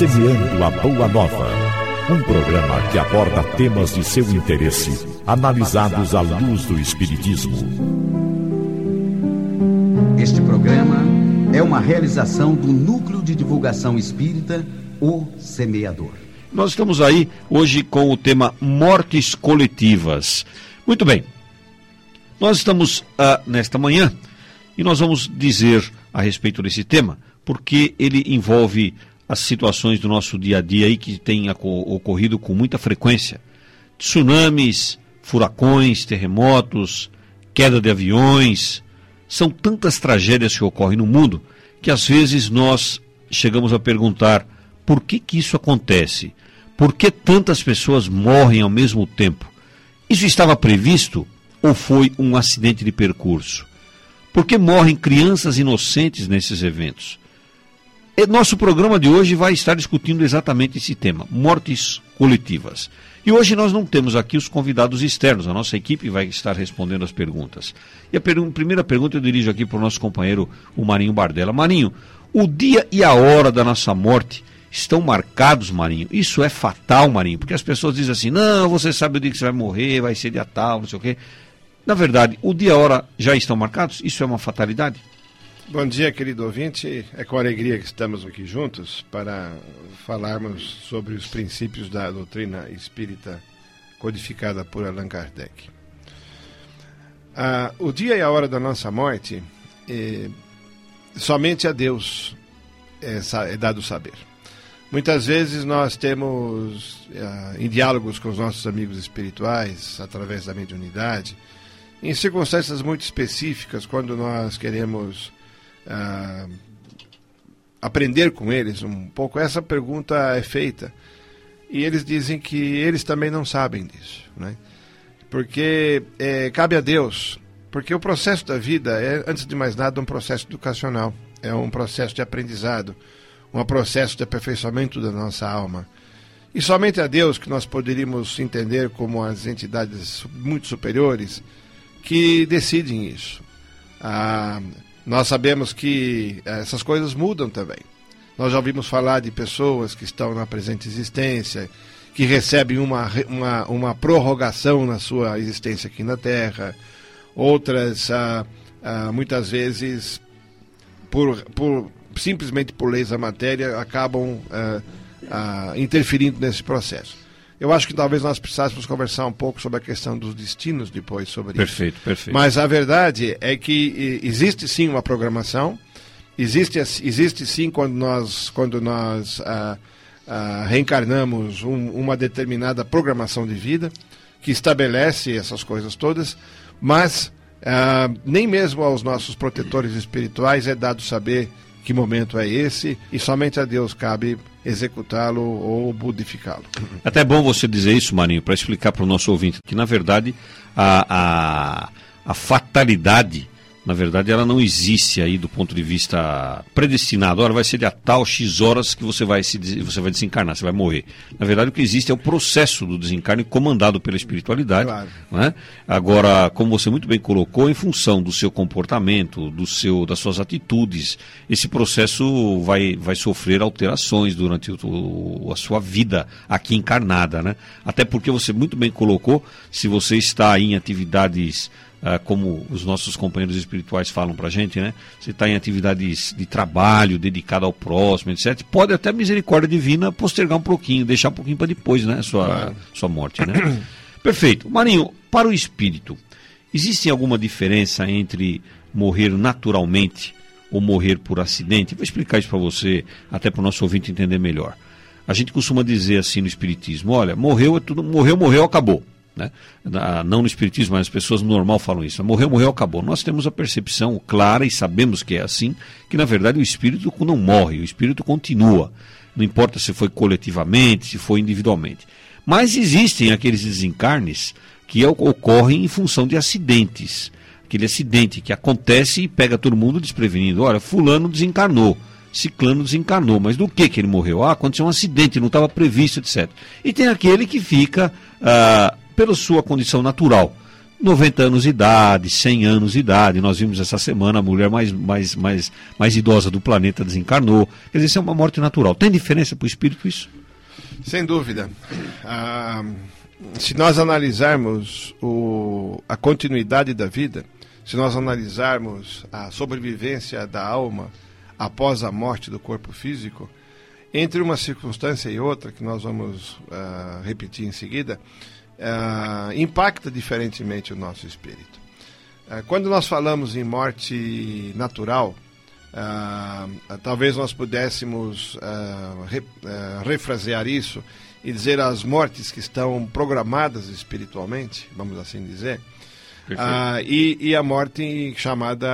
Semeando a Boa Nova. Um programa que aborda temas de seu interesse, analisados à luz do Espiritismo. Este programa é uma realização do Núcleo de Divulgação Espírita, O Semeador. Nós estamos aí hoje com o tema Mortes Coletivas. Muito bem, nós estamos uh, nesta manhã e nós vamos dizer a respeito desse tema, porque ele envolve as situações do nosso dia a dia aí que tem ocorrido com muita frequência. Tsunamis, furacões, terremotos, queda de aviões. São tantas tragédias que ocorrem no mundo que às vezes nós chegamos a perguntar por que, que isso acontece? Por que tantas pessoas morrem ao mesmo tempo? Isso estava previsto ou foi um acidente de percurso? Por que morrem crianças inocentes nesses eventos? E nosso programa de hoje vai estar discutindo exatamente esse tema, mortes coletivas. E hoje nós não temos aqui os convidados externos, a nossa equipe vai estar respondendo as perguntas. E a per primeira pergunta eu dirijo aqui para o nosso companheiro, o Marinho Bardella. Marinho, o dia e a hora da nossa morte estão marcados, Marinho. Isso é fatal, Marinho, porque as pessoas dizem assim: não, você sabe o dia que você vai morrer, vai ser dia tal, não sei o quê. Na verdade, o dia e a hora já estão marcados? Isso é uma fatalidade? Bom dia, querido ouvinte. É com alegria que estamos aqui juntos para falarmos sobre os princípios da doutrina espírita codificada por Allan Kardec. Ah, o dia e a hora da nossa morte, eh, somente a Deus é, é, dado saber. Muitas vezes nós temos, ah, em diálogos com os nossos amigos espirituais, através da mediunidade, em circunstâncias muito específicas, quando nós queremos uh, aprender com eles um pouco, essa pergunta é feita. E eles dizem que eles também não sabem disso. Né? Porque é, cabe a Deus. Porque o processo da vida é, antes de mais nada, um processo educacional. É um processo de aprendizado. Um processo de aperfeiçoamento da nossa alma. E somente a Deus que nós poderíamos entender como as entidades muito superiores que decidem isso. Ah, nós sabemos que eh, essas coisas mudam também. Nós já ouvimos falar de pessoas que estão na presente existência, que recebem uma, uma, uma prorrogação na sua existência aqui na Terra, outras, ah, ah, muitas vezes, por, por, simplesmente por leis da matéria, acabam ah, ah interferindo nesse processo. Eu acho que talvez nós precisássemos conversar um pouco sobre a questão dos destinos depois sobre perfeito, isso. Perfeito, perfeito. Mas a verdade é que existe sim uma programação, existe, existe sim quando nós, quando nós ah, ah, reencarnamos um, uma determinada programação de vida que estabelece essas coisas todas, mas ah, nem mesmo aos nossos protetores espirituais é dado saber que momento é esse e somente a Deus cabe executá-lo ou modificá-lo. Até é bom você dizer isso, Marinho, para explicar para o nosso ouvinte que, na verdade, a, a, a fatalidade na verdade, ela não existe aí do ponto de vista predestinado. Ora, vai ser de a tal X horas que você vai, se, você vai desencarnar, você vai morrer. Na verdade, o que existe é o processo do desencarne comandado pela espiritualidade. Claro. Né? Agora, como você muito bem colocou, em função do seu comportamento, do seu, das suas atitudes, esse processo vai, vai sofrer alterações durante o, a sua vida aqui encarnada. Né? Até porque você muito bem colocou, se você está em atividades como os nossos companheiros espirituais falam para a gente, né? Você está em atividades de trabalho, dedicado ao próximo, etc. Pode até a misericórdia divina postergar um pouquinho, deixar um pouquinho para depois, né? Sua, claro. sua morte, né? Perfeito. Marinho, para o espírito, existe alguma diferença entre morrer naturalmente ou morrer por acidente? Vou explicar isso para você, até para o nosso ouvinte entender melhor. A gente costuma dizer assim no espiritismo: olha, morreu, é tudo, morreu, morreu, acabou. Né? Não no Espiritismo, mas as pessoas no normal falam isso. Morreu, morreu, acabou. Nós temos a percepção clara e sabemos que é assim, que na verdade o espírito não morre, o espírito continua. Não importa se foi coletivamente, se foi individualmente. Mas existem aqueles desencarnes que ocorrem em função de acidentes. Aquele acidente que acontece e pega todo mundo desprevenido. Olha, fulano desencarnou. Ciclano desencarnou, mas do que que ele morreu? Ah, aconteceu um acidente, não estava previsto, etc. E tem aquele que fica ah, pela sua condição natural, 90 anos de idade, 100 anos de idade. Nós vimos essa semana a mulher mais, mais, mais, mais idosa do planeta desencarnou. Quer dizer, isso é uma morte natural. Tem diferença para o espírito isso? Sem dúvida. Ah, se nós analisarmos o, a continuidade da vida, se nós analisarmos a sobrevivência da alma após a morte do corpo físico, entre uma circunstância e outra, que nós vamos uh, repetir em seguida, uh, impacta diferentemente o nosso espírito. Uh, quando nós falamos em morte natural, talvez nós pudéssemos re, refrasear isso e dizer as mortes que estão programadas espiritualmente, vamos assim dizer, e, e a morte chamada,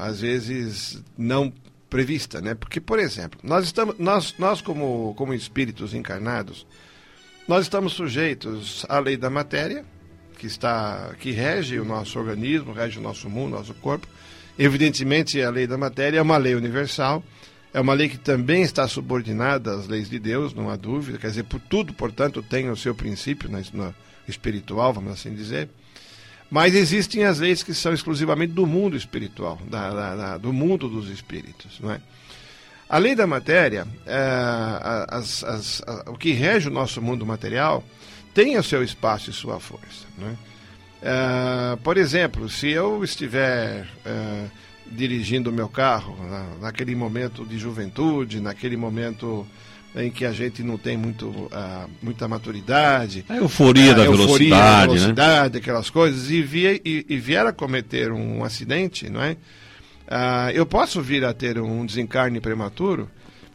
às vezes, não prevista, né? Porque, por exemplo, nós estamos, nós, nós como, como espíritos encarnados, nós estamos sujeitos à lei da matéria, que está, que rege o nosso organismo, rege o nosso mundo, nosso corpo. Evidentemente, a lei da matéria é uma lei universal, é uma lei que também está subordinada às leis de Deus, não há dúvida. Quer dizer, por tudo, portanto, tem o seu princípio na, espiritual, vamos assim dizer. Mas existem as leis que são exclusivamente do mundo espiritual, da, da, da, do mundo dos espíritos. Não é? A lei da matéria, é, as, as, a, o que rege o nosso mundo material, tem o seu espaço e sua força. Não é? Por exemplo, se eu estiver é, dirigindo o meu carro na, naquele momento de juventude, naquele momento em que a gente não tem muito, uh, muita maturidade. A euforia, uh, da, euforia velocidade, da né? velocidade, né? aquelas coisas, e, via, e, e, vier a cometer um acidente, não é? Uh, eu posso vir a ter um desencarne prematuro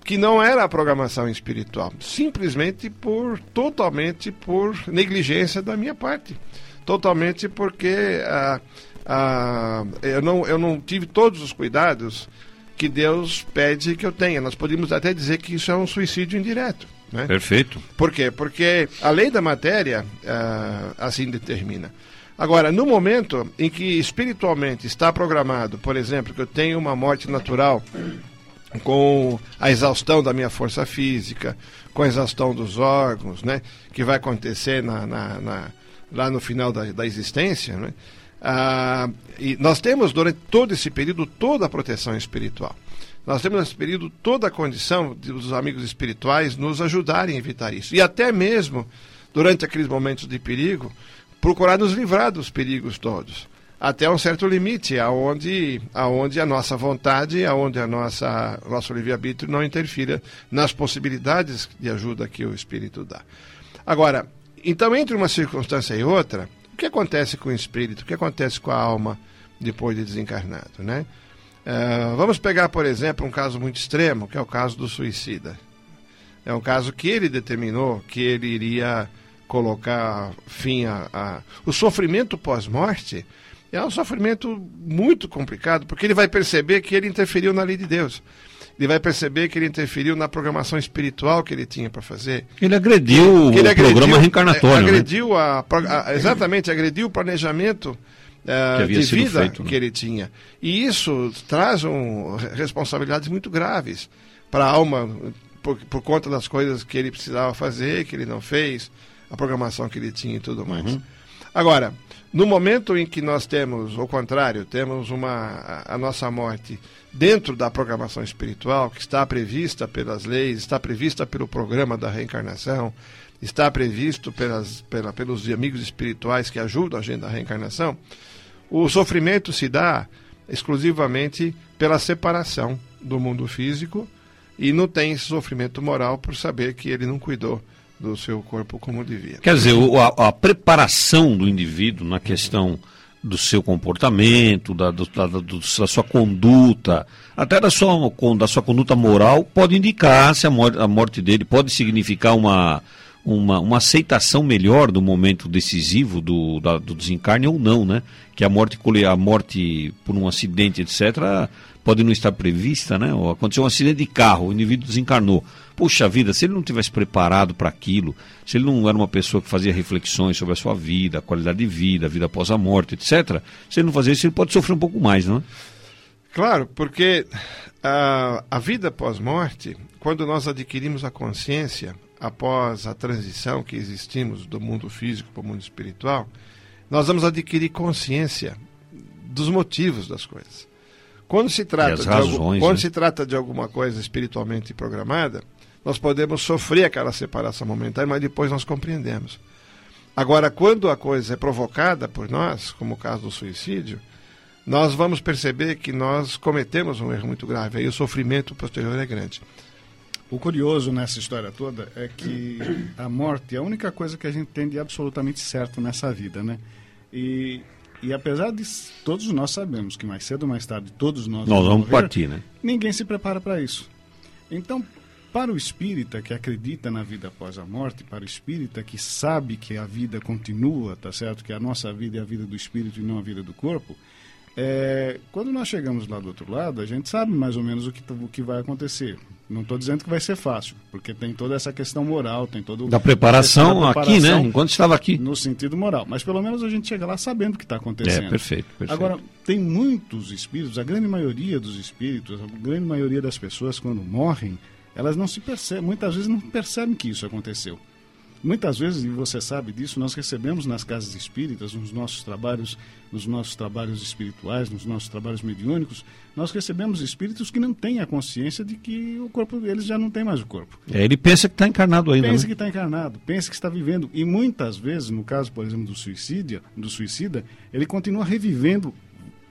que não era a programação espiritual, simplesmente por, totalmente por negligência da minha parte. Totalmente porque eu, não, eu não tive todos os cuidados que Deus pede que eu tenha. Nós podemos até dizer que isso é um suicídio indireto. Né? Perfeito. Por quê? Porque a lei da matéria assim determina. Agora, no momento em que espiritualmente está programado, por exemplo, que eu tenho uma morte natural com a exaustão da minha força física, com a exaustão dos órgãos, né, que vai acontecer na, na, na, lá no final da, da existência, né, ah, e nós temos durante todo esse período toda a proteção espiritual. Nós temos nesse período toda a condição dos amigos espirituais nos ajudarem a evitar isso. E até mesmo, durante aqueles momentos de perigo, procurar nos livrar dos perigos todos. Até um certo limite, aonde, aonde a nossa vontade, aonde a nossa nosso livre-arbítrio não interfira nas possibilidades de ajuda que o Espírito dá. Agora, então, entre uma circunstância e outra, o que acontece com o espírito? O que acontece com a alma depois de desencarnado, né? Uh, vamos pegar, por exemplo, um caso muito extremo, que é o caso do suicida. É um caso que ele determinou que ele iria colocar fim a. a... O sofrimento pós-morte é um sofrimento muito complicado, porque ele vai perceber que ele interferiu na lei de Deus ele vai perceber que ele interferiu na programação espiritual que ele tinha para fazer. Ele agrediu ele o agrediu, programa reencarnatório. Né? Agrediu né? a, a, exatamente, agrediu o planejamento uh, de vida feito, né? que ele tinha. E isso traz um, responsabilidades muito graves para a alma, por, por, conta das coisas que ele precisava fazer, que ele não fez, a programação que ele tinha e tudo mais. Uhum. Agora, no momento em que nós temos, ao contrário, temos uma, a, nossa morte dentro da programação espiritual, que está prevista pelas leis, está prevista pelo programa da reencarnação, está previsto pelas, pela, pelos amigos espirituais que ajudam a gente da reencarnação, o sofrimento se dá exclusivamente pela separação do mundo físico e não tem esse sofrimento moral por saber que ele não cuidou do seu corpo como devia. Quer dizer, a, a preparação do indivíduo na questão do seu comportamento, da, do, da, do, da, sua conduta, até da sua, da sua conduta moral, pode indicar se a morte, a morte dele pode significar uma, uma, uma aceitação melhor do momento decisivo do, da, do desencarne ou não, né? Que a morte, a morte por um acidente, etc., pode não estar prevista, né? Ou aconteceu um acidente de carro, o indivíduo desencarnou. Puxa vida, se ele não tivesse preparado para aquilo, se ele não era uma pessoa que fazia reflexões sobre a sua vida, a qualidade de vida, a vida após a morte, etc., se ele não fazer isso, ele pode sofrer um pouco mais, não é? Claro, porque a, a vida pós-morte, quando nós adquirimos a consciência, após a transição que existimos do mundo físico para o mundo espiritual, nós vamos adquirir consciência dos motivos das coisas. Quando se trata, de, razões, algum, quando né? se trata de alguma coisa espiritualmente programada, nós podemos sofrer aquela separação momentânea, mas depois nós compreendemos. Agora, quando a coisa é provocada por nós, como o caso do suicídio, nós vamos perceber que nós cometemos um erro muito grave. Aí o sofrimento posterior é grande. O curioso nessa história toda é que a morte é a única coisa que a gente tem de absolutamente certo nessa vida, né? E, e apesar de todos nós sabemos que mais cedo ou mais tarde todos nós, Nós vamos partir, né? ninguém se prepara para isso. Então, para o espírita que acredita na vida após a morte, para o espírita que sabe que a vida continua, tá certo? Que a nossa vida é a vida do espírito e não a vida do corpo, é, quando nós chegamos lá do outro lado, a gente sabe mais ou menos o que, o que vai acontecer. Não estou dizendo que vai ser fácil, porque tem toda essa questão moral, tem todo Da preparação, da aqui, né? preparação Enquanto estava aqui. no sentido moral. Mas pelo menos a gente chega lá sabendo o que está acontecendo. É, perfeito, perfeito. Agora, tem muitos espíritos, a grande maioria dos espíritos, a grande maioria das pessoas, quando morrem, elas não se percebem, muitas vezes não percebem que isso aconteceu. Muitas vezes, e você sabe disso, nós recebemos nas casas espíritas, nos nossos trabalhos, nos nossos trabalhos espirituais, nos nossos trabalhos mediúnicos, nós recebemos espíritos que não têm a consciência de que o corpo deles já não tem mais o corpo. É, ele pensa que está encarnado ainda, Pensa né? que está encarnado, pensa que está vivendo. E muitas vezes, no caso, por exemplo, do suicídio, do suicida, ele continua revivendo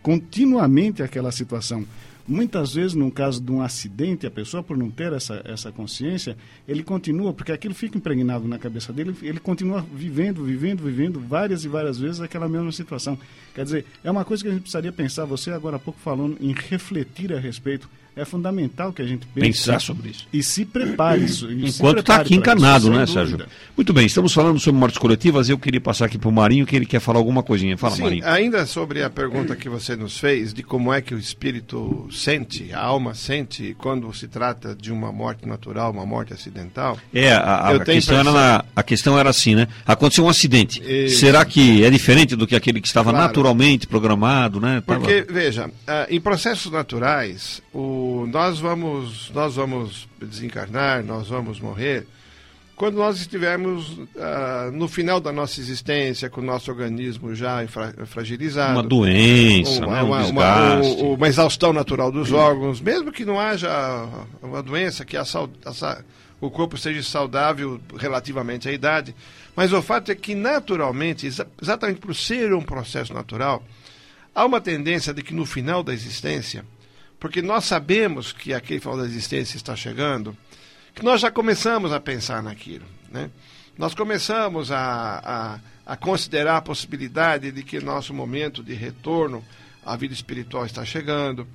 continuamente aquela situação. Muitas vezes, no caso de um acidente, a pessoa, por não ter essa, essa consciência, ele continua, porque aquilo fica impregnado na cabeça dele, ele continua vivendo, vivendo, vivendo várias e várias vezes aquela mesma situação. Quer dizer, é uma coisa que a gente precisaria pensar, você agora há pouco falando em refletir a respeito. É fundamental que a gente pense Pensar sobre isso. e se prepare. isso- Enquanto está aqui pra encarnado, isso, né, Sérgio? dúvida. Muito bem, estamos falando sobre mortes coletivas. Eu queria passar aqui para o Marinho, que ele quer falar alguma coisinha. Fala, Sim, Marinho. ainda sobre a pergunta que você nos fez de como é que o espírito sente, a alma sente quando se trata de uma morte natural, uma morte acidental. É, a, a- questão era na- a questão era assim, né? Aconteceu um acidente. Isso. Será que é diferente do que aquele que estava Claro. naturalmente programado, né? Tava- Porque, veja, ah, em processos naturais, o, nós, vamos, nós vamos desencarnar, nós vamos morrer, quando nós estivermos ah, no final da nossa existência, com o nosso organismo já fragilizado. Uma doença, uma, né? um uma- uma- desgaste. o- uma exaustão natural dos órgãos, mesmo que não haja uma doença, que a a o corpo seja saudável relativamente à idade. Mas o fato é que, naturalmente, exa- exatamente por ser um processo natural, há uma tendência de que no final da existência, porque nós sabemos que aquele final da existência está chegando, que nós já começamos a pensar naquilo. Né? Nós começamos a, a, a considerar a possibilidade de que nosso momento de retorno à vida espiritual está chegando.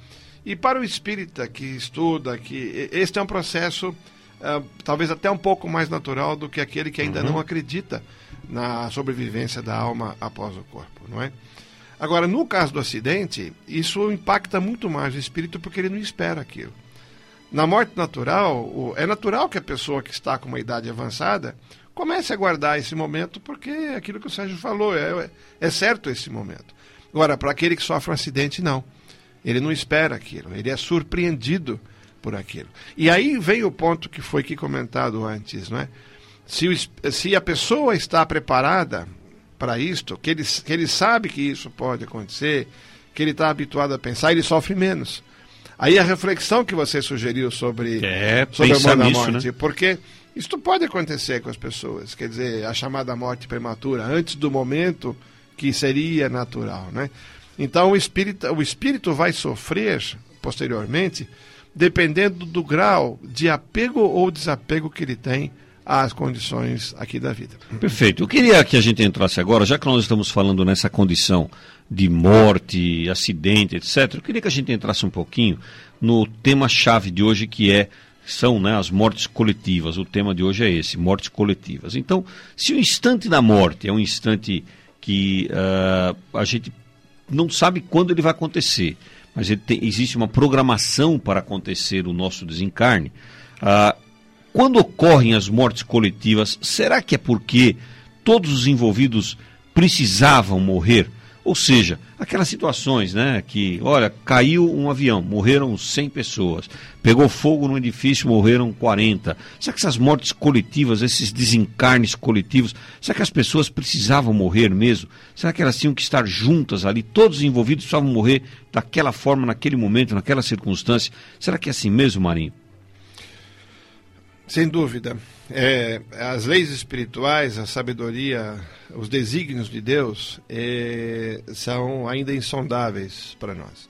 E para o espírita que estuda, que este é um processo ah, talvez até um pouco mais natural do que aquele que ainda não acredita na sobrevivência da alma após o corpo, não é? Agora, no caso do acidente, isso impacta muito mais o espírito porque ele não espera aquilo. Na morte natural, é natural que a pessoa que está com uma idade avançada comece a guardar esse momento porque é aquilo que o Sérgio falou, é, é certo esse momento. Agora, para aquele que sofre um acidente, não. Ele não espera aquilo, ele é surpreendido por aquilo. E aí vem o ponto que foi aqui comentado antes, não é? Se, o se a pessoa está preparada para isto, que ele, que ele sabe que isso pode acontecer, que ele está habituado a pensar, ele sofre menos. Aí a reflexão que você sugeriu sobre, É, sobre a morte, nisso, né? porque isso pode acontecer com as pessoas, quer dizer, a chamada morte prematura, antes do momento que seria natural, né? Então o espírito, o espírito vai sofrer posteriormente, dependendo do grau de apego ou desapego que ele tem às condições aqui da vida. Perfeito. Eu queria que a gente entrasse agora, já que nós estamos falando nessa condição de morte, acidente, etc. Eu queria que a gente entrasse um pouquinho no tema-chave de hoje, que é são né, as mortes coletivas. O tema de hoje é esse, mortes coletivas. Então, se o instante da morte é um instante que ah, a gente não sabe quando ele vai acontecer, mas tem- existe uma programação para acontecer o nosso desencarne. ah, quando ocorrem as mortes coletivas, será que é porque todos os envolvidos precisavam morrer? Ou seja, aquelas situações, né, que, olha, caiu um avião, morreram 100 pessoas, pegou fogo num edifício, morreram 40. Será que essas mortes coletivas, esses desencarnes coletivos, será que as pessoas precisavam morrer mesmo? Será que elas tinham que estar juntas ali, todos envolvidos precisavam morrer daquela forma, naquele momento, naquela circunstância? Será que é assim mesmo, Marinho? Sem dúvida. É, as leis espirituais, a sabedoria, os desígnios de Deus é, são ainda insondáveis para nós.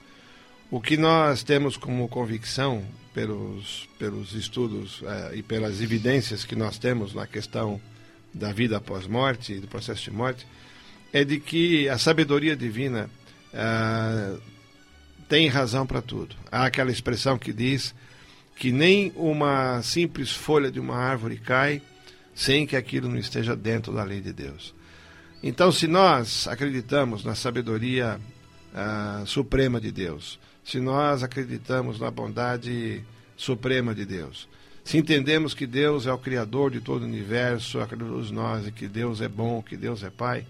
O que nós temos como convicção, pelos, pelos estudos é, e pelas evidências que nós temos na questão da vida após morte do processo de morte, é de que a sabedoria divina é, tem razão para tudo. Há aquela expressão que diz que nem uma simples folha de uma árvore cai sem que aquilo não esteja dentro da lei de Deus. Então, se nós acreditamos na sabedoria uh, suprema de Deus, se nós acreditamos na bondade suprema de Deus, se entendemos que Deus é o Criador de todo o universo, acreditamos nós e que Deus é bom, que Deus é Pai,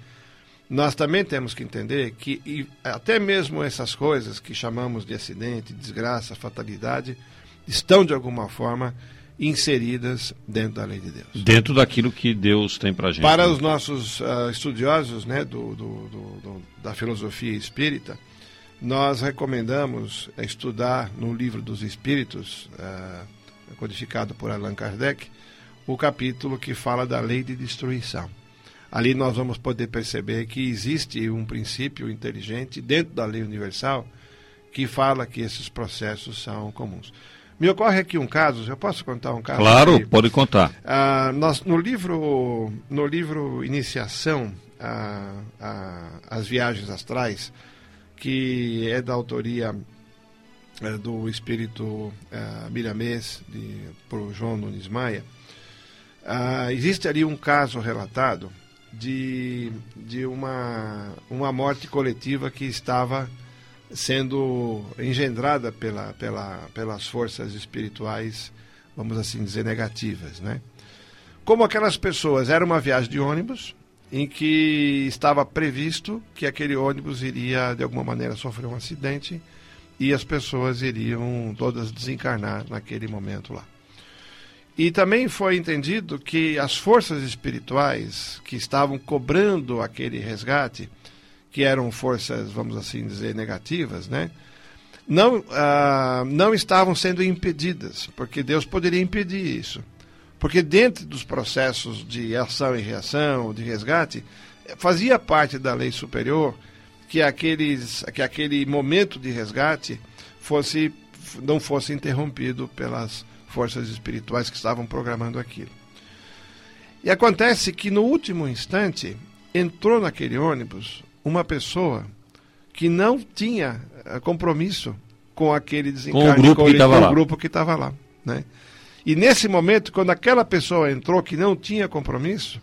nós também temos que entender que até mesmo essas coisas que chamamos de acidente, desgraça, fatalidade, estão de alguma forma inseridas dentro da lei de Deus. Dentro daquilo que Deus tem para gente. Para né? os nossos uh, estudiosos né, do, do, do, da filosofia espírita, nós recomendamos estudar no livro dos Espíritos, uh, codificado por Allan Kardec, o capítulo que fala da lei de destruição. Ali nós vamos poder perceber que existe um princípio inteligente dentro da lei universal que fala que esses processos são comuns. Me ocorre aqui um caso, eu posso contar um caso? Claro, aqui? pode contar. Ah, nós, no, livro, no livro Iniciação às Viagens Astrais, que é da autoria é, do espírito é, miramês, de, por João Nunes Maia, ah, existe ali um caso relatado de, de uma, uma morte coletiva que estava sendo engendrada pela, pela, pelas forças espirituais, vamos assim dizer, negativas. Né? Como aquelas pessoas, era uma viagem de ônibus em que estava previsto que aquele ônibus iria, de alguma maneira, sofrer um acidente e as pessoas iriam todas desencarnar naquele momento lá. E também foi entendido que as forças espirituais que estavam cobrando aquele resgate que eram forças, vamos assim dizer, negativas, né? Não, ah, não estavam sendo impedidas, porque Deus poderia impedir isso. Porque dentro dos processos de ação e reação, de resgate, fazia parte da lei superior que, aqueles, que aquele momento de resgate fosse, não fosse interrompido pelas forças espirituais que estavam programando aquilo. E acontece que no último instante entrou naquele ônibus uma pessoa que não tinha eh, compromisso com aquele desencarne, com o grupo que estava lá. grupo que estava lá, né? E nesse momento, quando aquela pessoa entrou que não tinha compromisso,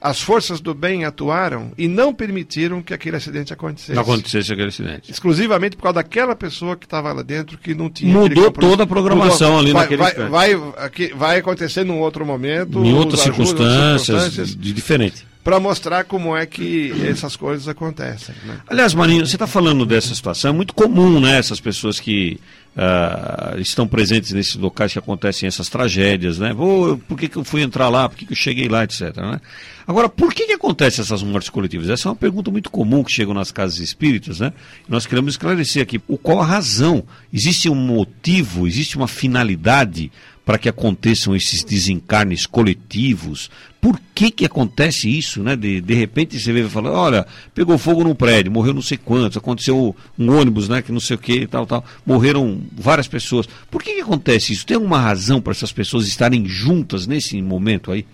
as forças do bem atuaram e não permitiram que aquele acidente acontecesse. Não acontecesse aquele acidente. Exclusivamente por causa daquela pessoa que estava lá dentro que não tinha. Mudou toda a programação Mudou. ali vai, naquele vai, vai, vai, acontecer num outro momento. Em outras circunstâncias, circunstâncias, de diferente para mostrar como é que essas coisas acontecem. Né? Aliás, Marinho, você está falando dessa situação, é muito comum, né? Essas pessoas que uh, estão presentes nesses locais que acontecem essas tragédias, né? Oh, por que, que eu fui entrar lá? Por que, que eu cheguei lá, etc. Né? Agora, por que, que acontecem essas mortes coletivas? Essa é uma pergunta muito comum que chegam nas casas espíritas, né? Nós queremos esclarecer aqui o qual a razão. Existe um motivo, existe uma finalidade para que aconteçam esses desencarnes coletivos. Por que que acontece isso, né? De, de repente você vê e fala, olha, pegou fogo num prédio, morreu não sei quantos, aconteceu um ônibus, né, que não sei o que, tal, tal, morreram várias pessoas. Por que que acontece isso? Tem alguma razão para essas pessoas estarem juntas nesse momento aí?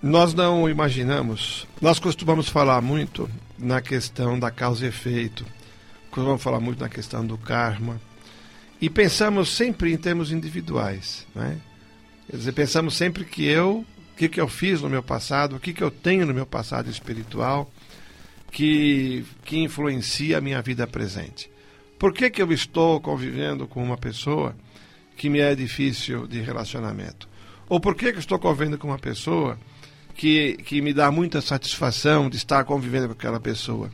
Nós não imaginamos, nós costumamos falar muito na questão da causa e efeito, costumamos falar muito na questão do karma, e pensamos sempre em termos individuais. Né? Quer dizer, pensamos sempre que eu, o que, que eu fiz no meu passado, o que, que eu tenho no meu passado espiritual que, que influencia a minha vida presente. Por que, que eu estou convivendo com uma pessoa que me é difícil de relacionamento? Ou por que, que eu estou convivendo com uma pessoa que, que me dá muita satisfação de estar convivendo com aquela pessoa.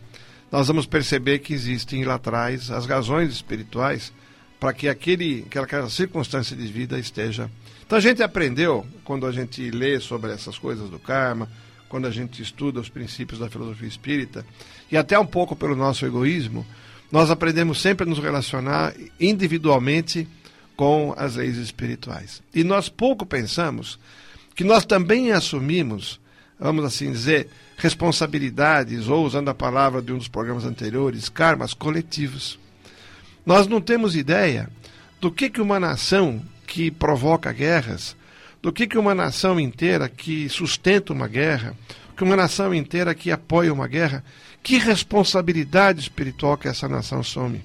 Nós vamos perceber que existem lá atrás as razões espirituais para que aquele, aquela circunstância de vida esteja. Então a gente aprendeu, quando a gente lê sobre essas coisas do karma, quando a gente estuda os princípios da filosofia espírita, e até um pouco pelo nosso egoísmo, nós aprendemos sempre a nos relacionar individualmente com as leis espirituais. E nós pouco pensamos que nós também assumimos, vamos assim dizer, responsabilidades, ou usando a palavra de um dos programas anteriores, karmas coletivos. Nós não temos ideia do que, que uma nação que provoca guerras, do que, que uma nação inteira que sustenta uma guerra, que uma nação inteira que apoia uma guerra, que responsabilidade espiritual que essa nação some.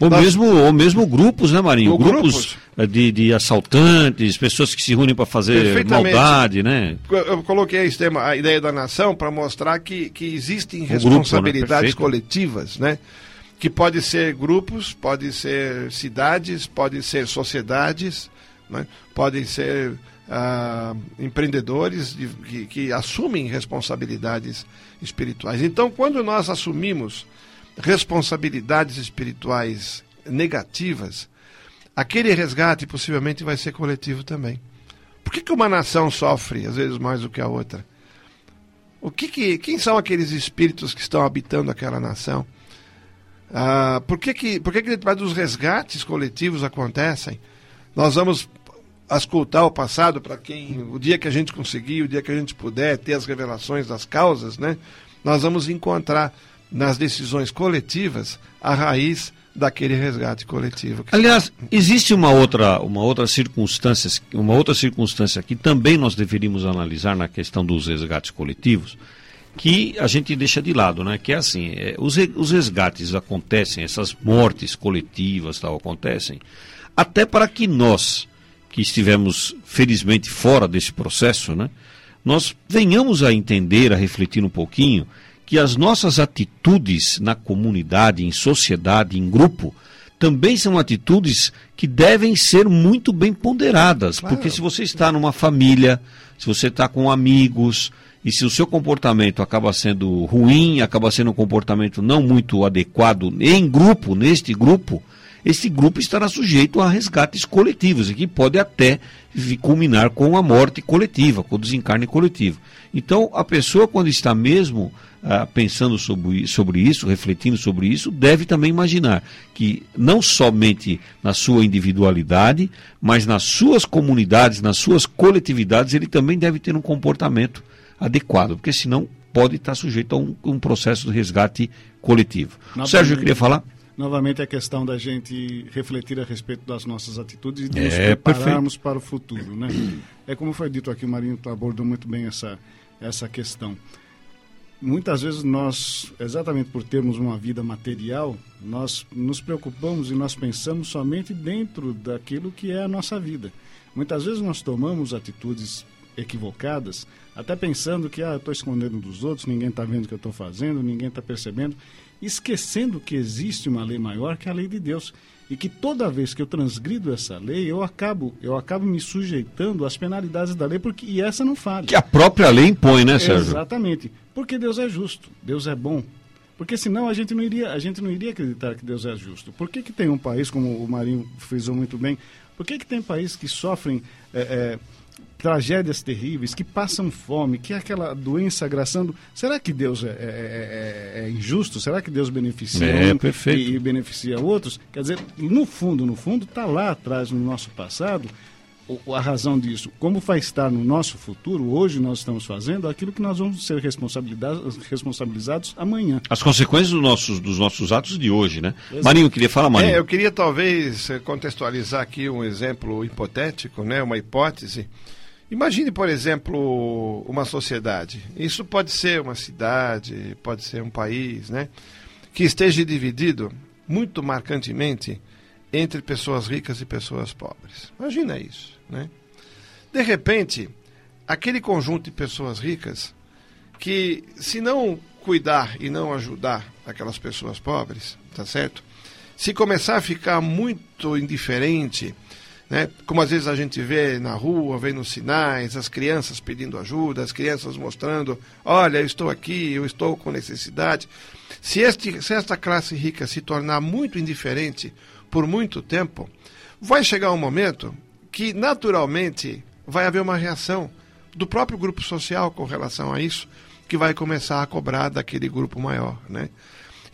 Ou, Nós... mesmo, ou mesmo grupos, né, Marinho? Grupos, grupos eh, de, de assaltantes, pessoas que se reúnem para fazer maldade, né? Eu coloquei tema, a ideia da nação para mostrar que, que existem responsabilidades grupo, né? coletivas, né? Que pode ser grupos, pode ser cidades, pode ser sociedades, né? podem ser ah, empreendedores de, que, que assumem responsabilidades espirituais. Então, quando nós assumimos responsabilidades espirituais negativas, aquele resgate possivelmente vai ser coletivo também. Por que, que uma nação sofre, às vezes, mais do que a outra? O que, que quem são aqueles espíritos que estão habitando aquela nação? Ah, por que, que, por que, que dos resgates coletivos acontecem? Nós vamos ascultar o passado para quem, o dia que a gente conseguir, o dia que a gente puder ter as revelações das causas, né? Nós vamos encontrar nas decisões coletivas a raiz daquele resgate coletivo. Aliás, existe uma outra, uma outra circunstância, uma outra circunstância que também nós deveríamos analisar na questão dos resgates coletivos, que a gente deixa de lado, né? Que é assim, é, os, os resgates acontecem, essas mortes coletivas tal acontecem, até para que nós, que estivemos felizmente fora desse processo, né? Nós venhamos a entender, a refletir um pouquinho que as nossas atitudes na comunidade, em sociedade, em grupo, também são atitudes que devem ser muito bem ponderadas. Claro. Porque se você está numa família, se você está com amigos, e se o seu comportamento acaba sendo ruim, acaba sendo um comportamento não muito adequado em grupo, neste grupo, esse grupo estará sujeito a resgates coletivos, e que pode até culminar com a morte coletiva, com o desencarne coletivo. Então, a pessoa, quando está mesmo ah, pensando sobre, sobre isso, refletindo sobre isso, deve também imaginar que não somente na sua individualidade, mas nas suas comunidades, nas suas coletividades, ele também deve ter um comportamento adequado, porque senão pode estar sujeito a um, um processo de resgate coletivo. Novamente, Sérgio, eu queria falar. Novamente a questão da gente refletir a respeito das nossas atitudes e de é, nos prepararmos perfeito. para o futuro. Né? É como foi dito aqui, o Marinho abordou muito bem essa, essa questão muitas vezes nós, exatamente por termos uma vida material, nós nos preocupamos e nós pensamos somente dentro daquilo que é a nossa vida. Muitas vezes nós tomamos atitudes equivocadas, até pensando que ah, estou escondendo dos outros, ninguém está vendo o que eu estou fazendo, ninguém está percebendo, esquecendo que existe uma lei maior que a lei de Deus e que toda vez que eu transgrido essa lei, eu acabo, eu acabo me sujeitando às penalidades da lei, porque e essa não falha. Que a própria lei impõe, né, Sérgio? Exatamente. Porque Deus é justo, Deus é bom. Porque senão a gente não iria, a gente não iria acreditar que Deus é justo. Por que, que tem um país, como o Marinho frisou muito bem, por que, que tem países que sofrem é, é, tragédias terríveis, que passam fome, que é aquela doença agraçando. Será que Deus é, é, é, é, injusto? Será que Deus beneficia é, um e, e, beneficia outros? Quer dizer, no fundo, no fundo, está lá atrás, no nosso passado, a razão disso. Como vai estar no nosso futuro, hoje nós estamos fazendo aquilo que nós vamos ser responsabilizados, responsabilizados amanhã. As consequências dos nossos, dos nossos atos de hoje, né? Exato. Marinho, queria falar, Marinho. É, eu queria talvez contextualizar aqui um exemplo hipotético, né? uma hipótese. Imagine, por exemplo, uma sociedade. Isso pode ser uma cidade, pode ser um país, né? Que esteja dividido muito marcantemente entre pessoas ricas e pessoas pobres. Imagina isso, né? De repente, aquele conjunto de pessoas ricas que, se não cuidar e não ajudar aquelas pessoas pobres, tá certo? Se começar a ficar muito indiferente Né? Como às vezes a gente vê na rua, vê nos sinais, as crianças pedindo ajuda, as crianças mostrando: olha, eu estou aqui, eu estou com necessidade. Se, este, se esta classe rica se tornar muito indiferente por muito tempo, vai chegar um momento que naturalmente vai haver uma reação do próprio grupo social com relação a isso, que vai começar a cobrar daquele grupo maior. Né?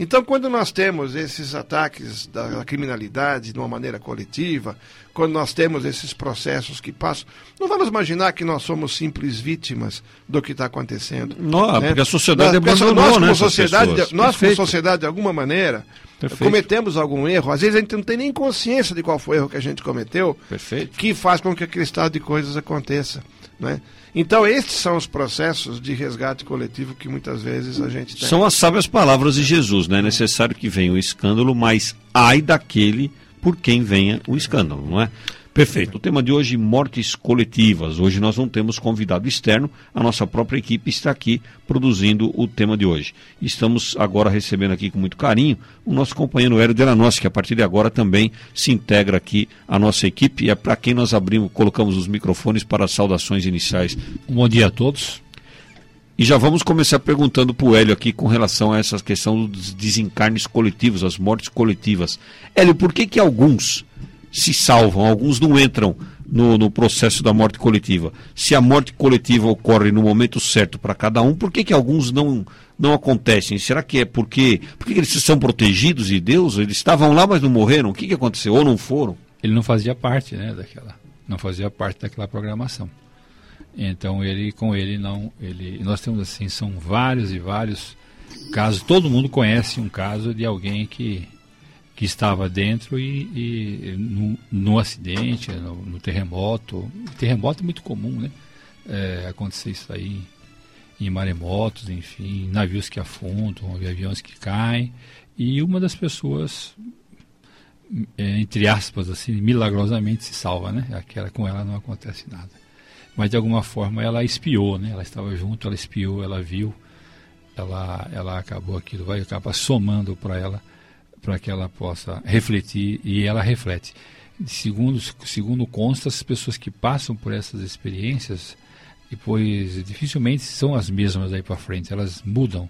Então, quando nós temos esses ataques da criminalidade de uma maneira coletiva, quando nós temos esses processos que passam, não vamos imaginar que nós somos simples vítimas do que está acontecendo. Não, né? porque a sociedade nós, abandonou, nós, como né, sociedade, nós como sociedade, de alguma maneira, Perfeito. cometemos algum erro. Às vezes a gente não tem nem consciência de qual foi o erro que a gente cometeu, Perfeito. que faz com que aquele estado de coisas aconteça. Né? Então, estes são os processos de resgate coletivo que muitas vezes a gente tem. São as sábias palavras de Jesus, né? É necessário que venha o escândalo, mas ai daquele por quem venha o escândalo, não é? Perfeito. O tema de hoje, mortes coletivas. Hoje nós não temos convidado externo, a nossa própria equipe está aqui produzindo o tema de hoje. Estamos agora recebendo aqui com muito carinho o nosso companheiro Hélio Delanossi, que a partir de agora também se integra aqui à nossa equipe e é para quem nós abrimos, colocamos os microfones para as saudações iniciais bom dia a todos. e já vamos começar perguntando para o Hélio aqui com relação a essa questão dos desencarnes coletivos, as mortes coletivas. Hélio, por que, que alguns se salvam, alguns não entram no, no processo da morte coletiva? Se a morte coletiva ocorre no momento certo para cada um, por que, que alguns não, não acontecem? Será que é porque, porque eles são protegidos de Deus? Eles estavam lá, mas não morreram? O que, que aconteceu? Ou não foram? Ele não fazia parte, né, daquela, não fazia parte daquela programação. Então ele, com ele não, ele, nós temos assim, são vários e vários casos. Todo mundo conhece um caso de alguém que que estava dentro e, e no, no acidente, no, no terremoto. Terremoto é muito comum, né? É, acontecer isso aí em maremotos, enfim, navios que afundam, aviões que caem. E uma das pessoas, é, entre aspas, assim, milagrosamente se salva, né? Aquela com ela não acontece nada. Mas de alguma forma ela espiou, né? Ela estava junto, ela espiou, ela viu, ela, ela acabou aquilo, vai acabar somando para ela, para que ela possa refletir e ela reflete. Segundo, segundo consta, as pessoas que passam por essas experiências, depois dificilmente são as mesmas aí para frente, elas mudam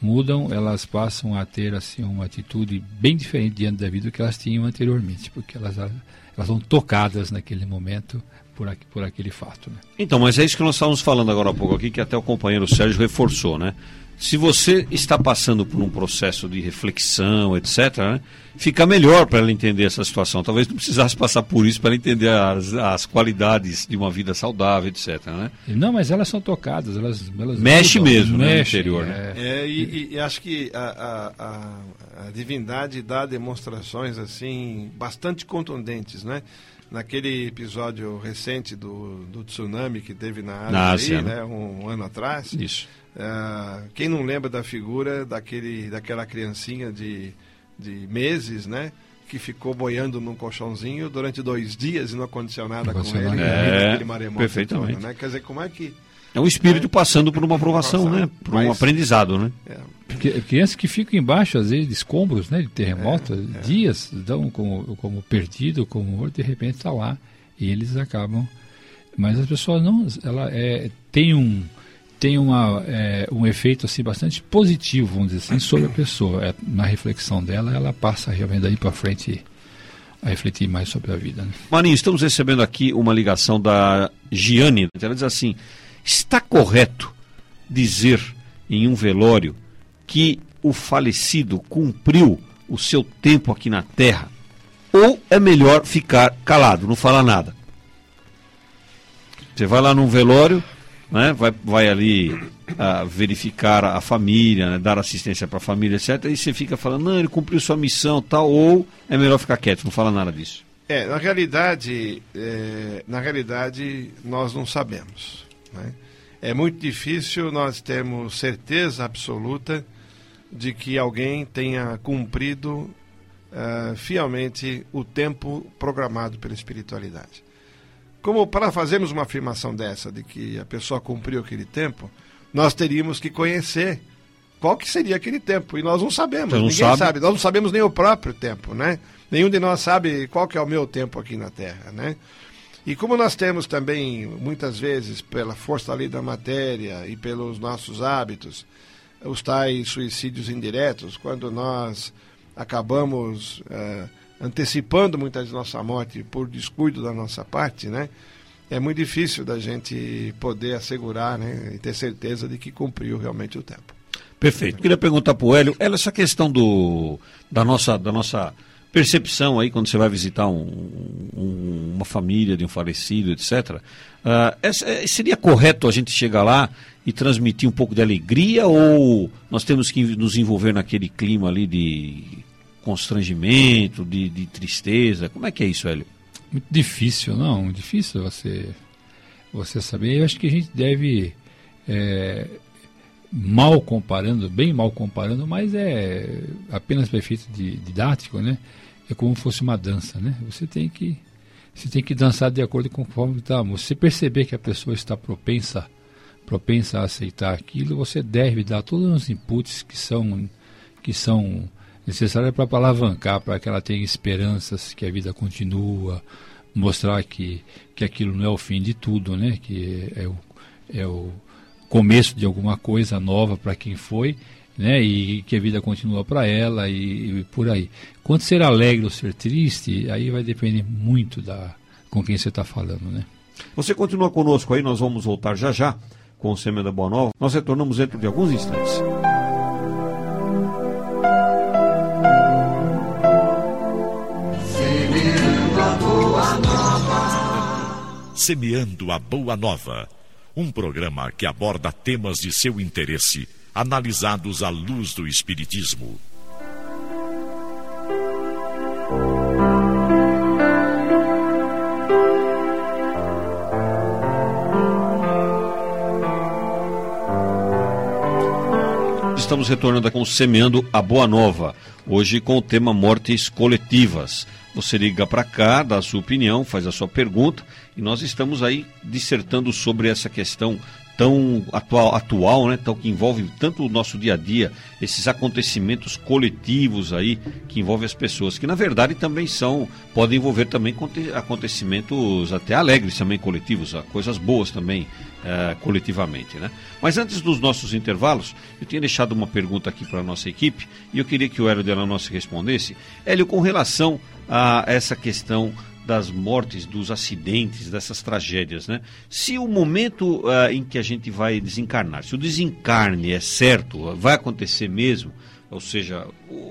mudam, elas passam a ter assim uma atitude bem diferente diante da vida do que elas tinham anteriormente, porque elas elas são tocadas naquele momento por, aqu, por aquele fato. Né? Então, mas é isso que nós estávamos falando agora há pouco aqui, que até o companheiro Sérgio reforçou, né? Se você está passando por um processo de reflexão, etc., né, fica melhor para ela entender essa situação. Talvez não precisasse passar por isso para ela entender as, as qualidades de uma vida saudável, etc. Né? Não, mas elas são tocadas, elas, elas mexe mudam, mesmo né, mexe, no interior. Né? É, é e, e, e, acho que a, a, a, a, divindade dá demonstrações assim bastante contundentes, né? Naquele episódio recente do, do tsunami que teve na Ásia, na Ásia aí, né? né? Um, um, ano atrás. Isso. Uh, quem não lembra da figura daquele, daquela criancinha de, de meses, né? Que ficou boiando num colchãozinho durante dois dias e não aconteceu nada com ele. É, perfeitamente. Todo, né? Quer dizer, como é que é um espírito passando por uma aprovação, né? Por um aprendizado, né? É. Crianças que ficam embaixo, às vezes, de escombros, né? De terremoto, é, é. dias, dão como, como perdido, como morto, de repente está lá. E eles acabam. Mas as pessoas não. Ela é, tem um tem uma, é, um efeito assim bastante positivo, vamos dizer assim, sobre a pessoa. É, na reflexão dela, ela passa realmente daí para frente a refletir mais sobre a vida. Né? Marinho, estamos recebendo aqui uma ligação da Giane. Ela diz assim: está correto dizer em um velório que o falecido cumpriu o seu tempo aqui na Terra? Ou é melhor ficar calado, não falar nada? Você vai lá num velório, né, vai, vai ali uh, verificar a família, né, dar assistência para a família, etc. E você fica falando, não, ele cumpriu sua missão, tal, ou é melhor ficar quieto, não fala nada disso. É, na realidade, é, na realidade nós não sabemos. Né? É muito difícil nós termos certeza absoluta de que alguém tenha cumprido uh, fielmente o tempo programado pela espiritualidade. Como para fazermos uma afirmação dessa, de que a pessoa cumpriu aquele tempo, nós teríamos que conhecer qual que seria aquele tempo. E nós não sabemos, Você não ninguém sabe? sabe. Nós não sabemos nem o próprio tempo, né? Nenhum de nós sabe qual que é o meu tempo aqui na Terra, né? E como nós temos também, muitas vezes, pela força da lei da matéria e pelos nossos hábitos, os tais suicídios indiretos, quando nós acabamos eh, antecipando muitas vezes nossa morte por descuido da nossa parte, né? É muito difícil da gente poder assegurar né, e ter certeza de que cumpriu realmente o tempo. Perfeito. Queria perguntar para o Hélio, Hélio, essa questão do, da, nossa, da nossa percepção aí, quando você vai visitar um, um, uma família de um falecido, etc. essa- eh, seria correto a gente chegar lá e transmitir um pouco de alegria ou nós temos que nos envolver naquele clima ali de constrangimento, de, de tristeza? Como é que é isso, Hélio? Muito difícil, não, difícil você, você saber. Eu acho que a gente deve, é, mal comparando, bem mal comparando, mas é apenas para efeito de, didático, né? É como se fosse uma dança, né? Você tem que, você tem que dançar de acordo com conforme está. Você perceber que a pessoa está propensa, propensa a aceitar aquilo, você deve dar todos os inputs que são, que são necessários para alavancar, para que ela tenha esperanças, que a vida continua, mostrar que, que aquilo não é o fim de tudo, né? Que é o, é o começo de alguma coisa nova para quem foi, né? E que a vida continua para ela e, e por aí. Quanto ser alegre ou ser triste, aí vai depender muito da com quem você está falando, né? Você continua conosco aí, nós vamos voltar já já com o Semana Boa Nova. Nós retornamos dentro de alguns instantes. Semeando a Boa Nova. Um programa que aborda temas de seu interesse, analisados à luz do Espiritismo. Estamos retornando com Semeando a Boa Nova, hoje com o tema Mortes Coletivas. Você liga para cá, dá a sua opinião, faz a sua pergunta e nós estamos aí dissertando sobre essa questão tão atual, atual né, tão, que envolve tanto o nosso dia a dia, esses acontecimentos coletivos aí que envolvem as pessoas, que na verdade também são, podem envolver também conte- acontecimentos até alegres também coletivos, coisas boas também eh, coletivamente, né? Mas antes dos nossos intervalos, eu tinha deixado uma pergunta aqui para a nossa equipe e eu queria que o Hélio Delanossi respondesse. Hélio, com relação a essa questão das mortes, dos acidentes, dessas tragédias, né? Se o momento ah, em que a gente vai desencarnar, se o desencarne é certo, vai acontecer mesmo, ou seja,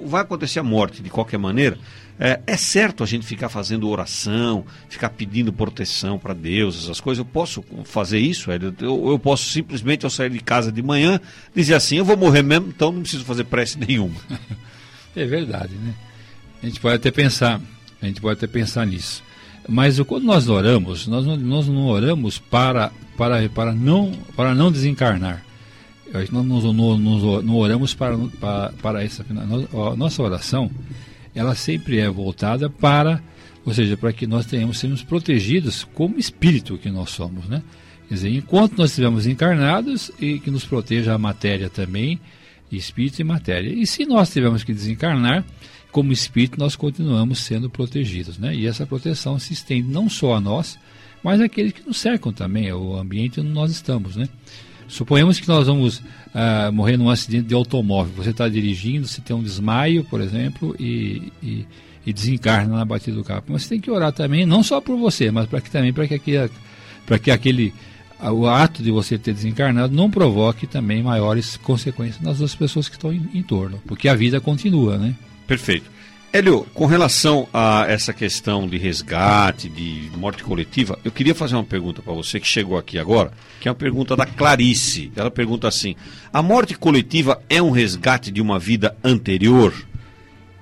vai acontecer a morte de qualquer maneira, é, é certo a gente ficar fazendo oração, ficar pedindo proteção para Deus, essas coisas. Eu posso fazer isso? Eu, eu posso simplesmente, ao sair de casa de manhã, dizer assim: eu vou morrer mesmo, então não preciso fazer prece nenhuma. É verdade, né? A gente pode até pensar, a gente pode até pensar nisso. Mas quando nós oramos, nós não, nós não oramos para, para, para, não, para não desencarnar. Nós não, não, não- oramos para, para, para essa a Nossa oração, ela sempre é voltada para, ou seja, para que nós tenhamos, sermos protegidos como espírito que nós somos, né? Quer dizer, enquanto nós estivermos encarnados e que nos proteja a matéria também, espírito e matéria. E se nós tivermos que desencarnar, como espírito nós continuamos sendo protegidos, né? E essa proteção se estende não só a nós, mas àqueles que nos cercam também, o ambiente onde nós estamos, né? Suponhamos que nós vamos ah, morrer num acidente de automóvel. Você está dirigindo, você tem um desmaio, por exemplo, e, e, e desencarna na batida do carro. Mas você tem que orar também, não só por você, mas para que também para que aquele, para que aquele ah, o ato de você ter desencarnado não provoque também maiores consequências nas outras pessoas que estão em, em torno, porque a vida continua, né? Perfeito. Hélio, com relação a essa questão de resgate, de morte coletiva, eu queria fazer uma pergunta para você que chegou aqui agora, que é uma pergunta da Clarice. Ela pergunta assim: a morte coletiva é um resgate de uma vida anterior?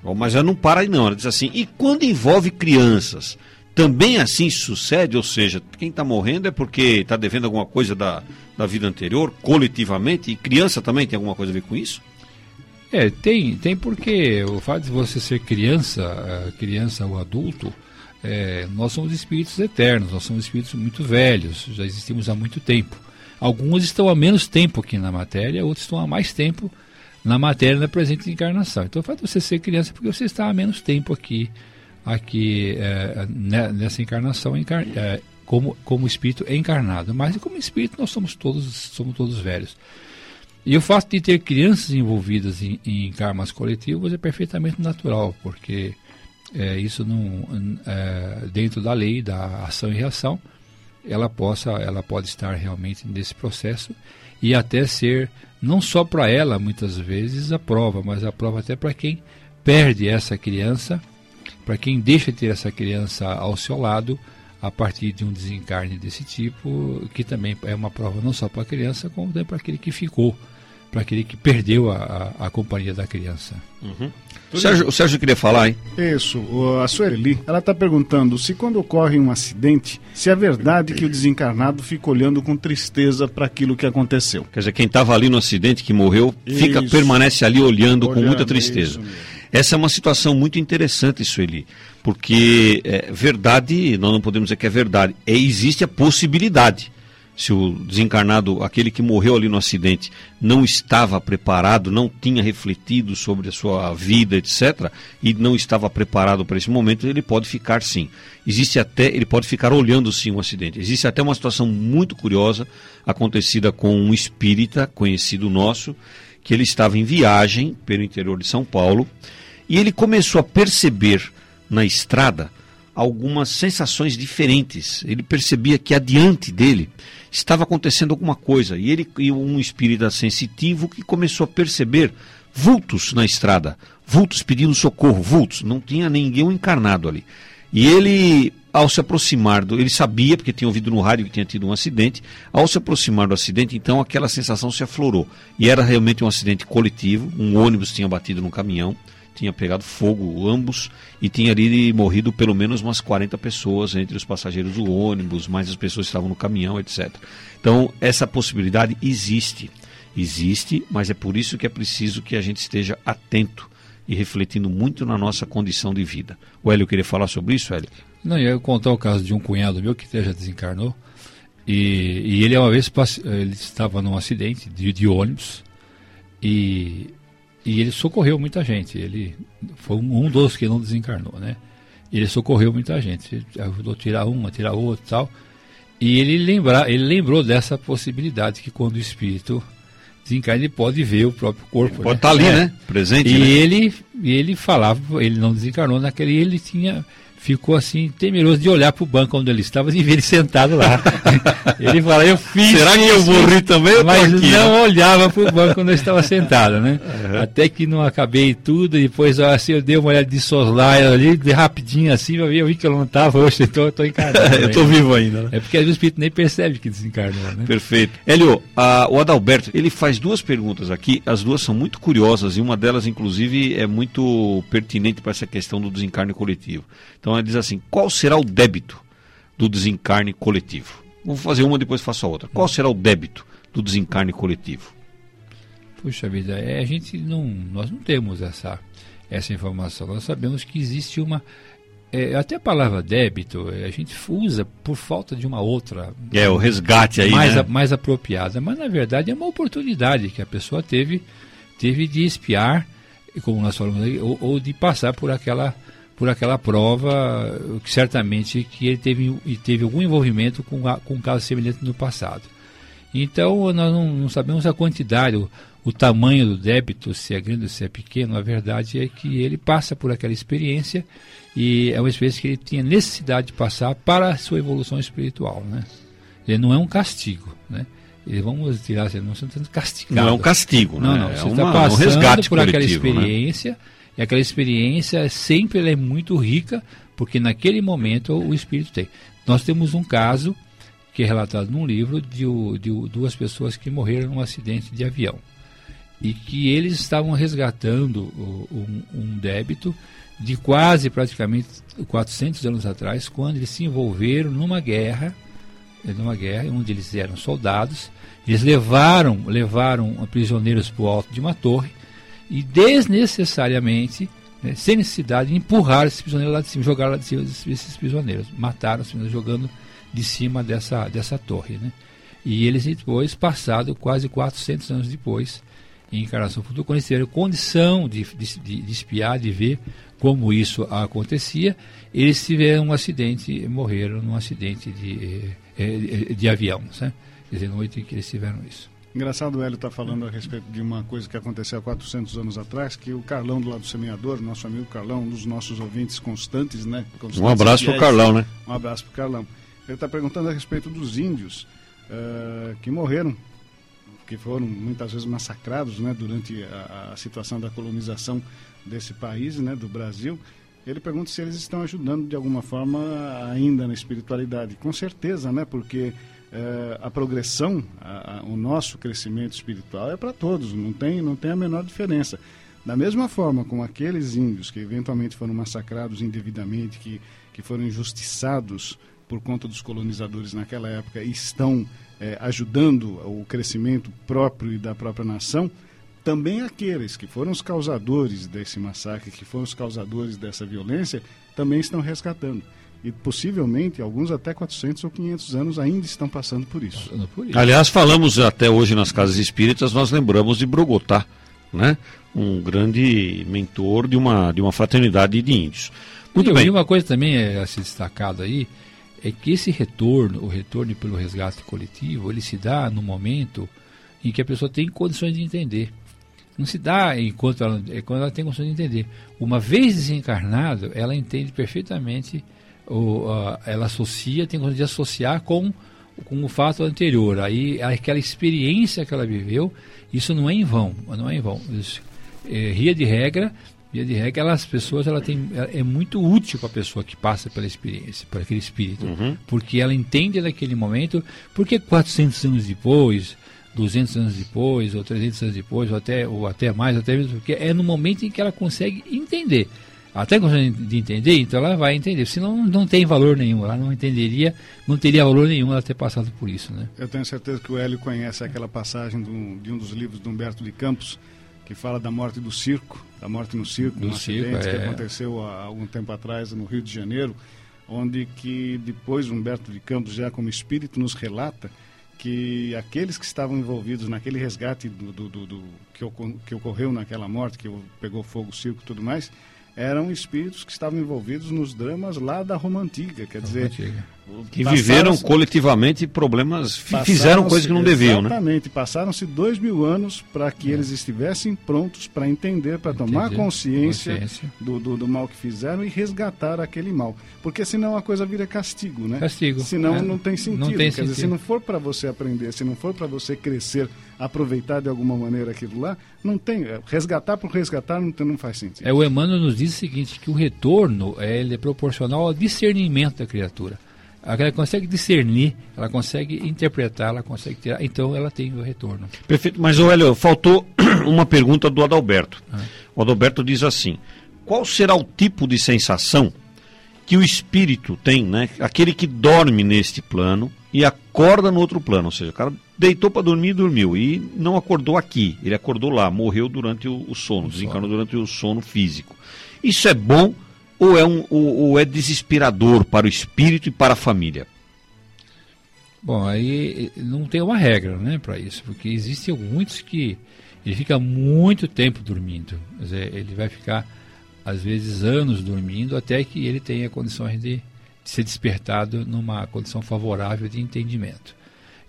Bom, mas ela não para aí não. Ela diz assim: e quando envolve crianças? Também assim sucede? Ou seja, quem está morrendo é porque está devendo alguma coisa da, da vida anterior, coletivamente? E criança também tem alguma coisa a ver com isso? É, tem, tem porque o fato de você ser criança, eh, criança ou adulto, eh, nós somos espíritos eternos, nós somos espíritos muito velhos, já existimos há muito tempo. Alguns estão há menos tempo aqui na matéria, outros estão há mais tempo na matéria da presente encarnação. Então, o fato de você ser criança é porque você está há menos tempo aqui, aqui é, nessa encarnação encar é, como, como espírito encarnado. Mas como espírito nós somos todos, somos todos velhos. E o fato de ter crianças envolvidas em, em karmas coletivos é perfeitamente natural, porque é, isso não, é, dentro da lei da ação e reação, ela possa, ela pode estar realmente nesse processo e até ser não só para ela muitas vezes a prova, mas a prova até para quem perde essa criança, para quem deixa de ter essa criança ao seu lado a partir de um desencarne desse tipo, que também é uma prova não só para a criança, como também para aquele que ficou, para aquele que perdeu a, a, a companhia da criança. Uhum. O Sérgio, o Sérgio queria falar, hein? Isso. A Sueli, ela está perguntando se quando ocorre um acidente, se é verdade que o desencarnado fica olhando com tristeza para aquilo que aconteceu. Quer dizer, quem estava ali no acidente, que morreu, fica, permanece ali olhando, olhando com muita tristeza. Essa é uma situação muito interessante, Sueli, porque é verdade, nós não podemos dizer que é verdade, é, existe a possibilidade se o desencarnado, aquele que morreu ali no acidente, não estava preparado, não tinha refletido sobre a sua vida, etc., e não estava preparado para esse momento, ele pode ficar sim. Existe até, ele pode ficar olhando sim o acidente. Existe até uma situação muito curiosa acontecida com um espírita conhecido nosso, que ele estava em viagem pelo interior de São Paulo e ele começou a perceber na estrada algumas sensações diferentes. Ele percebia que adiante dele estava acontecendo alguma coisa. E ele e um espírita sensitivo que começou a perceber vultos na estrada, vultos pedindo socorro, vultos, não tinha ninguém encarnado ali. E ele, ao se aproximar do. Ele sabia, porque tinha ouvido no rádio que tinha tido um acidente. Ao se aproximar do acidente, então aquela sensação se aflorou. E era realmente um acidente coletivo. Um ônibus tinha batido no caminhão tinha pegado fogo ambos e tinha ali morrido pelo menos umas 40 pessoas entre os passageiros do ônibus, mais as pessoas que estavam no caminhão, etc. Então, essa possibilidade existe. Existe, mas é por isso que é preciso que a gente esteja atento e refletindo muito na nossa condição de vida. O Hélio queria falar sobre isso, Hélio? Não, eu ia contar o caso de um cunhado meu que já desencarnou. E, e ele uma vez ele estava num acidente de, de ônibus e e ele socorreu muita gente. Ele foi um dos que não desencarnou, né? Ele socorreu muita gente. Ajudou a tirar uma, tirar outra e tal. E ele, lembra, ele lembrou dessa possibilidade que quando o espírito desencarna, ele pode ver o próprio corpo. Ele pode estar né? tá ali, é. né? Presente. E né? ele, ele falava, ele não desencarnou naquele, ele tinha ficou assim temeroso de olhar para o banco onde ele estava e ver ele sentado lá. ele fala, eu fiz. Será que eu morri também? Mas aqui, não né? olhava para o banco onde eu estava sentado, né? Uhum. Até que não acabei tudo, depois assim, eu dei uma olhada de soslaio ali, de rapidinho assim, eu vi que eu não estava, hoje estou, estou encarnado. eu estou vivo ainda. Né? É porque às vezes o espírito nem percebe que desencarnou, né? Perfeito. Hélio, a, o Adalberto, ele faz duas perguntas aqui, as duas são muito curiosas e uma delas, inclusive, é muito pertinente para essa questão do desencarne coletivo. Então ela diz assim: qual será o débito do desencarne coletivo? Vou fazer uma, depois faço a outra. Qual será o débito do desencarne coletivo? Puxa vida, é, a gente não, nós não temos essa, essa informação. Nós sabemos que existe uma. É, até a palavra débito é, a gente usa por falta de uma outra. É, o resgate aí. Mais, né? a, mais apropriada. Mas na verdade é uma oportunidade que a pessoa teve, teve de espiar, como nós falamos aí, ou, ou de passar por aquela por aquela prova, que certamente que ele teve, teve algum envolvimento com, a, com um caso semelhante no passado. Então, nós não, não sabemos a quantidade, o, o, tamanho do débito, se é grande ou se é pequeno, a verdade é que ele passa por aquela experiência e é uma experiência que ele tinha necessidade de passar para a sua evolução espiritual. Né? Ele não é um castigo, né? E vamos tirar, não está sendo castigado. Não é um castigo, não, né? não. É você está passando um resgate por aquela né? experiência. Né? E aquela experiência sempre é muito rica, porque naquele momento o espírito tem. Nós temos um caso que é relatado num livro de, de duas pessoas que morreram num acidente de avião. E que eles estavam resgatando um, um débito de quase praticamente 400 anos atrás, quando eles se envolveram numa guerra, numa guerra onde eles eram soldados, eles levaram, levaram prisioneiros para o alto de uma torre e desnecessariamente, né, sem necessidade, empurrar esses prisioneiros lá de cima, jogar lá de cima esses prisioneiros. Mataram os prisioneiros jogando de cima dessa, dessa torre. Né? E eles depois, passado quase 400 anos depois, em encarnação futura, tiveram condição de, de, de, espiar, de ver como isso acontecia, eles tiveram um acidente, morreram num acidente de, de, de avião, né? Quer dizer, noite em que eles tiveram isso. Engraçado o Hélio está falando a respeito de uma coisa que aconteceu há 400 anos atrás, que o Carlão do lado do semeador, nosso amigo Carlão, um dos nossos ouvintes constantes, né? Constantes um abraço para o Carlão, né? Um abraço para o Carlão. Ele está perguntando a respeito dos índios uh, que morreram, que foram muitas vezes massacrados, né? Durante a, a situação da colonização desse país, né? Do Brasil. Ele pergunta se eles estão ajudando de alguma forma ainda na espiritualidade. Com certeza, né? Porque é, a progressão, a, a, o nosso crescimento espiritual é para todos, não tem, não tem a menor diferença. Da mesma forma como aqueles índios que eventualmente foram massacrados indevidamente, que, que foram injustiçados por conta dos colonizadores naquela época e estão é, ajudando o crescimento próprio e da própria nação, também aqueles que foram os causadores desse massacre, que foram os causadores dessa violência, também estão resgatando e possivelmente alguns até 400 ou 500 anos ainda estão passando por isso. Aliás, falamos até hoje nas casas espíritas, nós lembramos de Brogotá, né? Um grande mentor de uma de uma fraternidade de índios. Muito e, bem. E uma coisa também é a ser destacado aí é que esse retorno, o retorno pelo resgate coletivo, ele se dá no momento em que a pessoa tem condições de entender. Não se dá enquanto ela, é quando ela tem condições de entender. Uma vez desencarnado, ela entende perfeitamente o, uh, ela associa, tem como de associar com, com o fato anterior. Aí aquela experiência que ela viveu, isso não é em vão, não é em vão. Isso, é, ria de regra, via de regra, as pessoas ela tem, é muito útil para a pessoa que passa pela experiência, para aquele espírito, uhum. porque ela entende naquele momento, porque 400 anos depois, 200 anos depois, ou 300 anos depois, ou até, ou até mais, até mesmo, porque é no momento em que ela consegue entender até gostando de entender, então ela vai entender. Senão não tem valor nenhum, ela não entenderia, não teria valor nenhum ela ter passado por isso. Né? Eu tenho certeza que o Hélio conhece aquela passagem do, de um dos livros de Humberto de Campos, que fala da morte do circo, da morte no circo, do um circo, acidente é... que aconteceu há algum tempo atrás no Rio de Janeiro, onde que depois Humberto de Campos, já como espírito, nos relata que aqueles que estavam envolvidos naquele resgate do, do, do, do que, que, ocorreu naquela morte, que pegou fogo o circo e tudo mais, eram espíritos que estavam envolvidos nos dramas lá da Roma Antiga, quer dizer, Antiga. Que viveram coletivamente problemas, fizeram coisas que não deviam, né? Exatamente, passaram-se dois mil anos para que é. eles estivessem prontos para entender, para tomar consciência, consciência. Do, do, do, mal que fizeram e resgatar aquele mal, porque senão a coisa vira castigo, né? Castigo. Senão é. não tem sentido, não tem quer sentido. dizer, se não for para você aprender, se não for para você crescer aproveitar de alguma maneira aquilo lá, não tem. É, resgatar por resgatar não, não faz sentido. É, o Emmanuel nos diz o seguinte, que o retorno é, ele é proporcional ao discernimento da criatura. Ela consegue discernir, ela consegue interpretar, ela consegue tirar, então ela tem o retorno. Perfeito, mas olha, faltou uma pergunta do Adalberto. Ah. O Adalberto diz assim: qual será o tipo de sensação que o espírito tem, né? Aquele que dorme neste plano e acorda no outro plano, ou seja, o cara deitou para dormir e dormiu e não acordou aqui, ele acordou lá, morreu durante o, o sono, o desencarnou sono. durante o sono físico. Isso é bom ou é, um, ou, ou é desesperador para o espírito e para a família? Bom, aí não tem uma regra, né, para isso, porque existem muitos que ele fica muito tempo dormindo, dizer, ele vai ficar às vezes anos dormindo até que ele tenha condições de, de ser despertado numa condição favorável de entendimento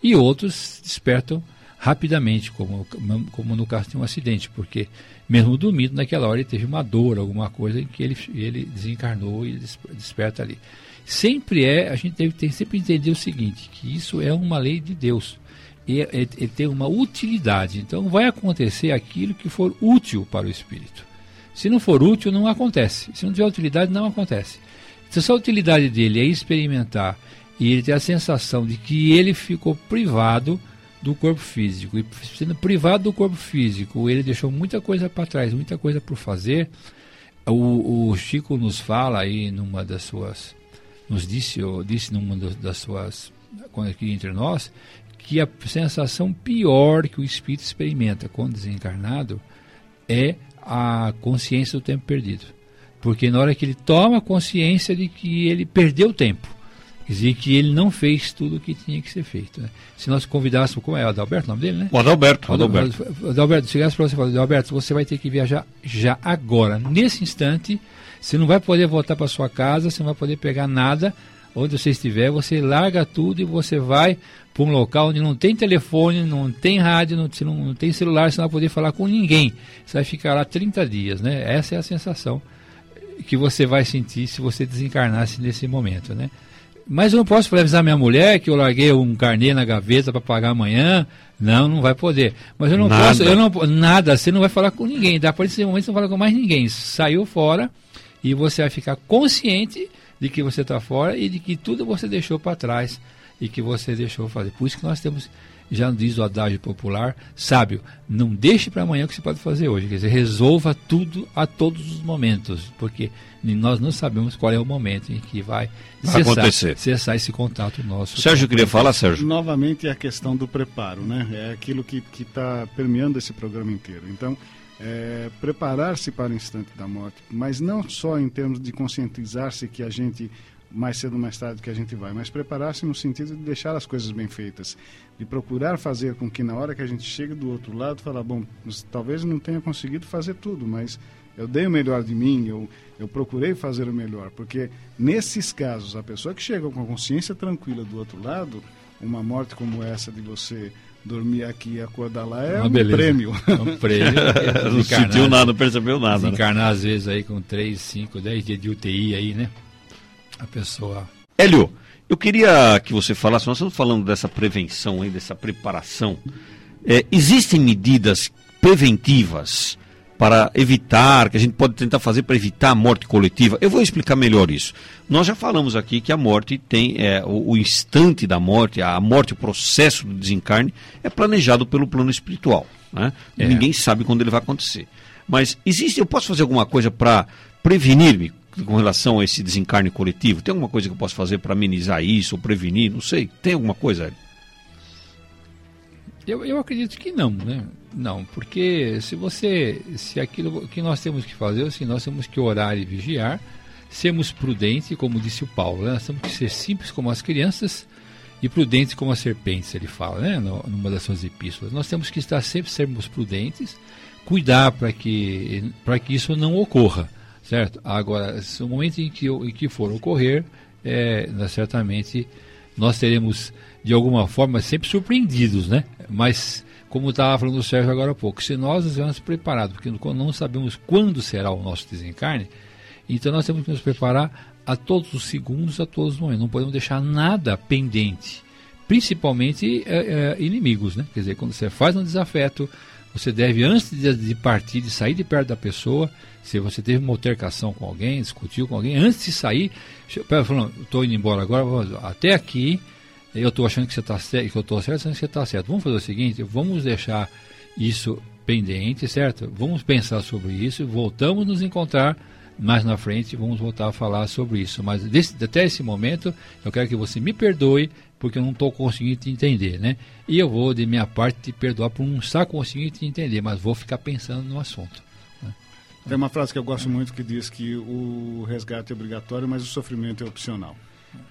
e outros despertam rapidamente, como, como no caso de um acidente, porque mesmo dormindo, naquela hora ele teve uma dor, alguma coisa em que ele, ele desencarnou e desperta ali. Sempre é, a gente deve ter, sempre entender o seguinte, que isso é uma lei de Deus. E, e, e tem uma utilidade. Então vai acontecer aquilo que for útil para o espírito. Se não for útil, não acontece. Se não tiver utilidade, não acontece. Então, se a utilidade dele é experimentar e ele tem a sensação de que ele ficou privado do corpo físico. E sendo privado do corpo físico, ele deixou muita coisa para trás, muita coisa por fazer. O, o, Chico nos fala aí numa das suas. Nos disse, disse numa das suas. aqui entre nós, que a sensação pior que o espírito experimenta quando desencarnado é a consciência do tempo perdido. Porque na hora que ele toma consciência de que ele perdeu tempo, Quer dizer que ele não fez tudo o que tinha que ser feito. Né? Se nós convidássemos, como é o Adalberto o nome dele, né? O Adalberto. O Adalberto. Adalberto, chegasse para você e falasse, Adalberto, você vai ter que viajar já agora, nesse instante, você não vai poder voltar para sua casa, você não vai poder pegar nada, onde você estiver, você larga tudo e você vai para um local onde não tem telefone, não tem rádio, não, não, não tem celular, você não vai poder falar com ninguém. Você vai ficar lá 30 dias, né? Essa é a sensação que você vai sentir se você desencarnasse nesse momento, né? Mas eu não posso avisar minha mulher que eu larguei um carnê na gaveta para pagar amanhã. Não, não vai poder. Mas eu não nada. posso, eu não nada, você não vai falar com ninguém. Da partir desse momento você não fala com mais ninguém. Saiu fora e você vai ficar consciente de que você está fora e de que tudo você deixou para trás e que você deixou fazer. Por isso que nós temos já diz o adágio popular, sábio, não deixe para amanhã o que você pode fazer hoje. Quer dizer, resolva tudo a todos os momentos, porque nós não sabemos qual é o momento em que vai, vai cessar, acontecer. cessar esse contato nosso. Sérgio queria falar, Sérgio. Novamente a questão do preparo, né? É aquilo que está permeando esse programa inteiro. Então, é, preparar-se para o instante da morte, mas não só em termos de conscientizar-se que a gente mais cedo ou mais tarde que a gente vai, mas preparar-se no sentido de deixar as coisas bem feitas, de procurar fazer com que na hora que a gente chega do outro lado, falar, bom, talvez não tenha conseguido fazer tudo, mas eu dei o melhor de mim, eu, eu procurei fazer o melhor, porque nesses casos, a pessoa que chega com a consciência tranquila do outro lado, uma morte como essa de você dormir aqui e acordar lá é um prêmio. É um prêmio. não sentiu nada, não percebeu nada. Né? Encarnar né? às vezes aí com 3, 5, 10 dias de UTI aí, né? A pessoa. Hélio, eu queria que você falasse, nós estamos falando dessa prevenção aí, dessa preparação. É, existem medidas preventivas para evitar, que a gente pode tentar fazer para evitar a morte coletiva? Eu vou explicar melhor isso. Nós já falamos aqui que a morte tem, é, o, o instante da morte, a morte, o processo do desencarne, é planejado pelo plano espiritual. Né? É. Ninguém sabe quando ele vai acontecer. Mas existe, eu posso fazer alguma coisa para prevenir-me com relação a esse desencarne coletivo? Tem alguma coisa que eu posso fazer para amenizar isso ou prevenir? Não sei. Tem alguma coisa? Eu, eu acredito que não, né? Não, porque se você, se aquilo que nós temos que fazer, assim, nós temos que orar e vigiar, sermos prudentes, como disse o Paulo, né? nós temos que ser simples como as crianças e prudentes como as serpentes, ele fala, né? Numa das suas epístolas. Nós temos que estar sempre sermos prudentes, cuidar para que, que isso não ocorra. Certo? Agora, no momento em que, em que for ocorrer, é, certamente nós teremos, de alguma forma, sempre surpreendidos, né? Mas, como estava falando o Sérgio agora há pouco, se nós estivermos preparados, porque não sabemos quando será o nosso desencarne, então nós temos que nos preparar a todos os segundos, a todos os momentos. Não podemos deixar nada pendente, principalmente é, é, inimigos, né? Quer dizer, quando você faz um desafeto, você deve, antes de, partir, de sair de perto da pessoa, se você teve uma altercação com alguém, discutiu com alguém, antes de sair, falando, estou indo embora agora, até aqui, eu estou achando que você está certo, que eu estou certo, achando que você está certo. Vamos fazer o seguinte, vamos deixar isso pendente, certo? Vamos pensar sobre isso, voltamos nos encontrar mais na frente, vamos voltar a falar sobre isso. Mas desse, até esse momento, eu quero que você me perdoe, porque eu não estou conseguindo te entender, né? E eu vou, de minha parte, te perdoar por não estar conseguindo te entender, mas vou ficar pensando no assunto. Tem uma frase que eu gosto muito que diz que o resgate é obrigatório, mas o sofrimento é opcional.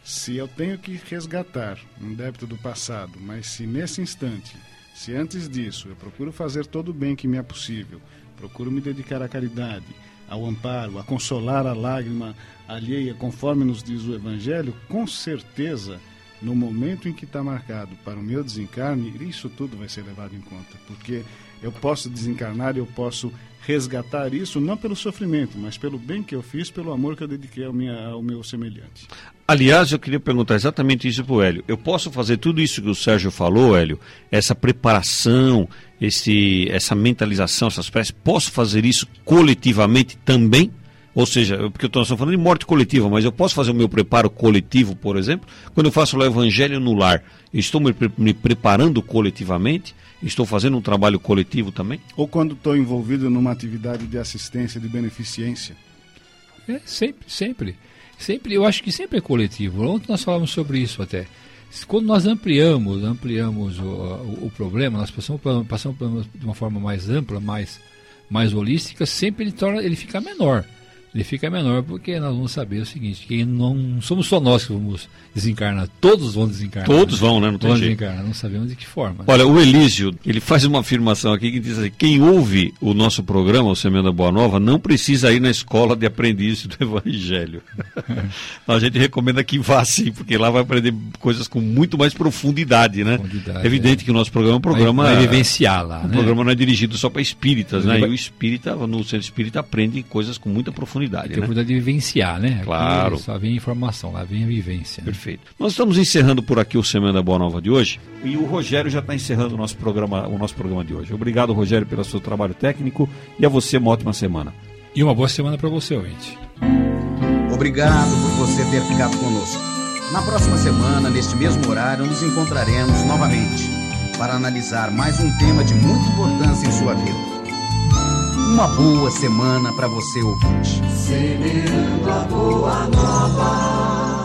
Se eu tenho que resgatar um débito do passado, mas se nesse instante, se antes disso eu procuro fazer todo o bem que me é possível, procuro me dedicar à caridade, ao amparo, a consolar a lágrima alheia, conforme nos diz o Evangelho, com certeza, no momento em que está marcado para o meu desencarne, isso tudo vai ser levado em conta, porque eu posso desencarnar, eu posso resgatar isso não pelo sofrimento, mas pelo bem que eu fiz, pelo amor que eu dediquei ao, minha, ao meu semelhante. Aliás, eu queria perguntar exatamente isso para o Hélio. Eu posso fazer tudo isso que o Sérgio falou, Hélio? Essa preparação, esse, essa mentalização, essas peças, posso fazer isso coletivamente também? Ou seja, porque eu estou falando de morte coletiva, mas eu posso fazer o meu preparo coletivo, por exemplo, quando eu faço o evangelho no lar. Estou me, me preparando coletivamente? Estou fazendo um trabalho coletivo também? Ou quando estou envolvido numa atividade de assistência, de beneficência? É, sempre, sempre. Sempre, eu acho que sempre é coletivo. Ontem nós falamos sobre isso até. Quando nós ampliamos, ampliamos o, o, o problema, nós passamos, passamos de uma forma mais ampla, mais, mais holística, sempre ele, torna, ele fica menor. Ele fica menor porque nós vamos saber o seguinte, que não somos só nós que vamos desencarnar, todos vão desencarnar. Todos vão, né? Não tem vão jeito. desencarnar, não sabemos de que forma. né? Olha, o Elísio, ele faz uma afirmação aqui que diz assim, quem ouve o nosso programa, o Semana Boa Nova, não precisa ir na escola de aprendiz do Evangelho. a gente recomenda que vá sim, porque lá vai aprender coisas com muito mais profundidade, né? Profundidade, é evidente é. que o nosso programa é um programa... vai, vai vivenciar lá, O né? programa não é dirigido só para espíritas, né? Vai- E o espírita, no centro espírita, aprende coisas com muita profundidade, Tem a né? oportunidade de vivenciar, né? Aqui Claro. Só vem informação, lá vem a vivência. né? Perfeito. Nós estamos encerrando por aqui o Semana da Boa Nova de hoje. E o Rogério já está encerrando o nosso programa, o nosso programa de hoje. Obrigado, Rogério, pelo seu trabalho técnico e a você uma ótima semana. E uma boa semana para você, ouvinte. Obrigado por você ter ficado conosco. Na próxima semana, neste mesmo horário, nos encontraremos novamente para analisar mais um tema de muita importância em sua vida. Uma boa semana para você, ouvinte. Semeando a boa nova.